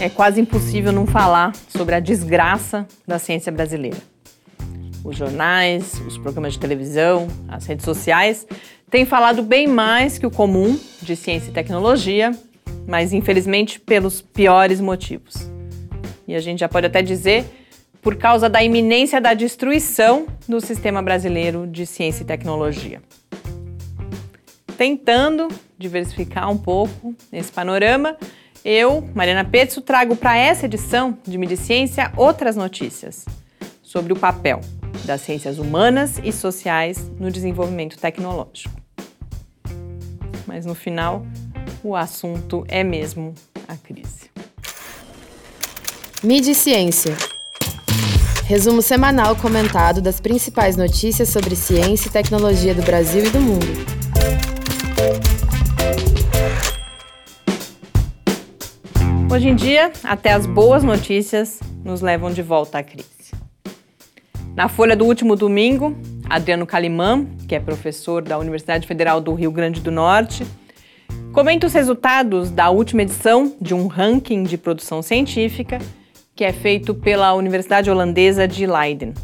é quase impossível não falar sobre a desgraça da ciência brasileira. Os jornais, os programas de televisão, as redes sociais têm falado bem mais que o comum de ciência e tecnologia, mas infelizmente pelos piores motivos. E a gente já pode até dizer por causa da iminência da destruição do sistema brasileiro de ciência e tecnologia. Tentando diversificar um pouco esse panorama, eu, Mariana Petzo, trago para essa edição de Mediciência outras notícias sobre o papel das ciências humanas e sociais no desenvolvimento tecnológico. Mas no final, o assunto é mesmo a crise. Mediciência. Resumo semanal comentado das principais notícias sobre ciência e tecnologia do Brasil e do mundo. Hoje em dia, até as boas notícias nos levam de volta à crise. Na Folha do último domingo, Adriano Calimã, que é professor da Universidade Federal do Rio Grande do Norte, comenta os resultados da última edição de um ranking de produção científica que é feito pela Universidade Holandesa de Leiden.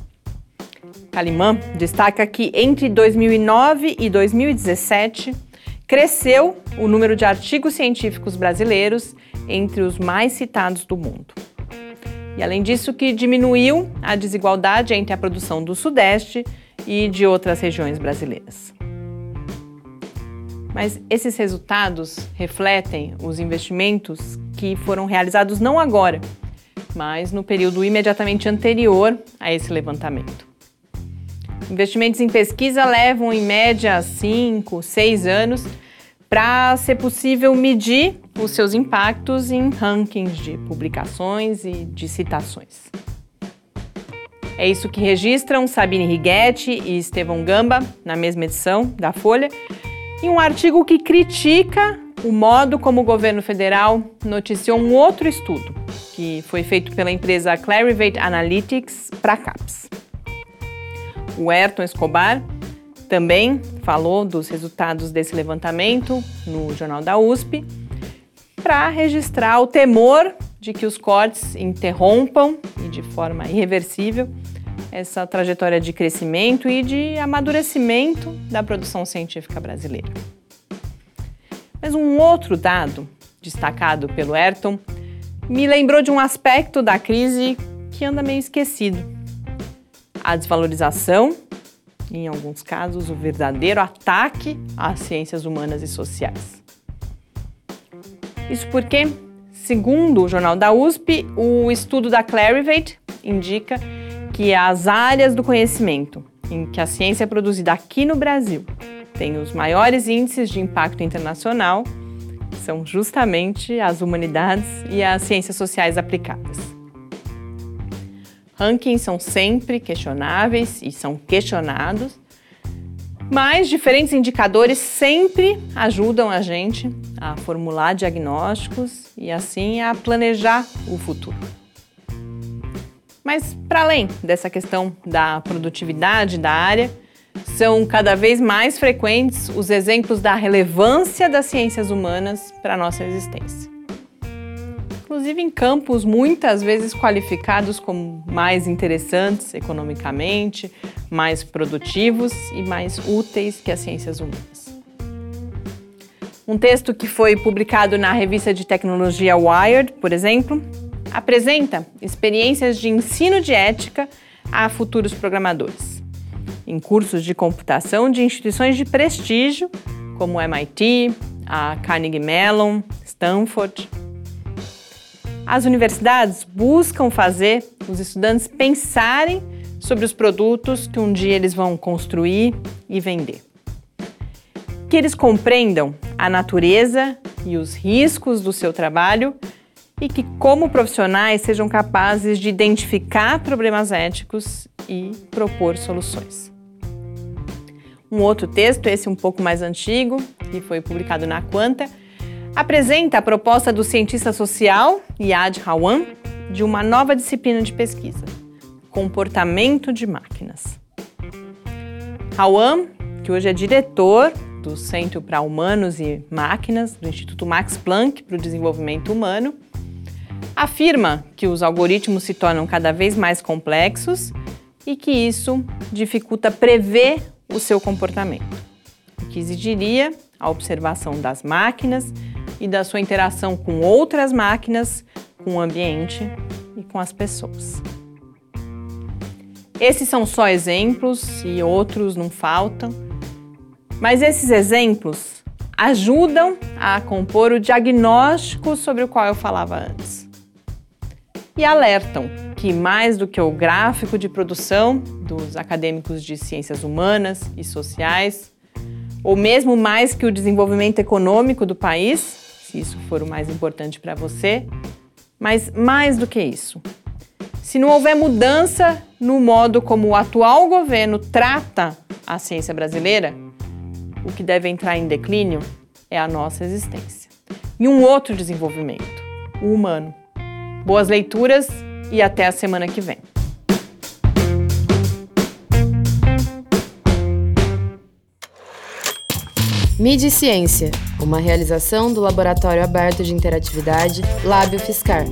Calimã destaca que entre 2009 e 2017 cresceu o número de artigos científicos brasileiros entre os mais citados do mundo. E além disso, que diminuiu a desigualdade entre a produção do Sudeste e de outras regiões brasileiras. Mas esses resultados refletem os investimentos que foram realizados não agora, mas no período imediatamente anterior a esse levantamento. Investimentos em pesquisa levam em média 5, 6 anos para ser possível medir os seus impactos em rankings de publicações e de citações. É isso que registram Sabine Righetti e Estevão Gamba na mesma edição da Folha, em um artigo que critica o modo como o governo federal noticiou um outro estudo, que foi feito pela empresa Clarivate Analytics para CAPES. O Ayrton Escobar também falou dos resultados desse levantamento no Jornal da USP para registrar o temor de que os cortes interrompam e de forma irreversível essa trajetória de crescimento e de amadurecimento da produção científica brasileira. Mas um outro dado destacado pelo Ayrton me lembrou de um aspecto da crise que anda meio esquecido: a desvalorização em alguns casos, o verdadeiro ataque às ciências humanas e sociais. Isso porque, segundo o jornal da USP, o estudo da Clarivate indica que as áreas do conhecimento em que a ciência é produzida aqui no Brasil têm os maiores índices de impacto internacional são justamente as humanidades e as ciências sociais aplicadas. Rankings são sempre questionáveis e são questionados, mas diferentes indicadores sempre ajudam a gente a formular diagnósticos e assim a planejar o futuro. Mas para além dessa questão da produtividade da área, são cada vez mais frequentes os exemplos da relevância das ciências humanas para a nossa existência inclusive em campos muitas vezes qualificados como mais interessantes economicamente, mais produtivos e mais úteis que as ciências humanas. Um texto que foi publicado na revista de tecnologia Wired, por exemplo, apresenta experiências de ensino de ética a futuros programadores, em cursos de computação de instituições de prestígio como MIT, a Carnegie Mellon, Stanford as universidades buscam fazer os estudantes pensarem sobre os produtos que um dia eles vão construir e vender. Que eles compreendam a natureza e os riscos do seu trabalho e que, como profissionais, sejam capazes de identificar problemas éticos e propor soluções. Um outro texto, esse um pouco mais antigo, que foi publicado na Quanta, apresenta a proposta do cientista social Yad Hawan de uma nova disciplina de pesquisa, comportamento de máquinas. Hawan, que hoje é diretor do Centro para Humanos e Máquinas do Instituto Max Planck para o Desenvolvimento Humano, afirma que os algoritmos se tornam cada vez mais complexos e que isso dificulta prever o seu comportamento, o que exigiria a observação das máquinas e da sua interação com outras máquinas, com o ambiente e com as pessoas. Esses são só exemplos e outros não faltam, mas esses exemplos ajudam a compor o diagnóstico sobre o qual eu falava antes. E alertam que, mais do que o gráfico de produção dos acadêmicos de ciências humanas e sociais, ou mesmo mais que o desenvolvimento econômico do país, se isso for o mais importante para você, mas mais do que isso, se não houver mudança no modo como o atual governo trata a ciência brasileira, o que deve entrar em declínio é a nossa existência. E um outro desenvolvimento, o humano. Boas leituras e até a semana que vem. E Ciência, uma realização do Laboratório Aberto de Interatividade Lábio Fiscar.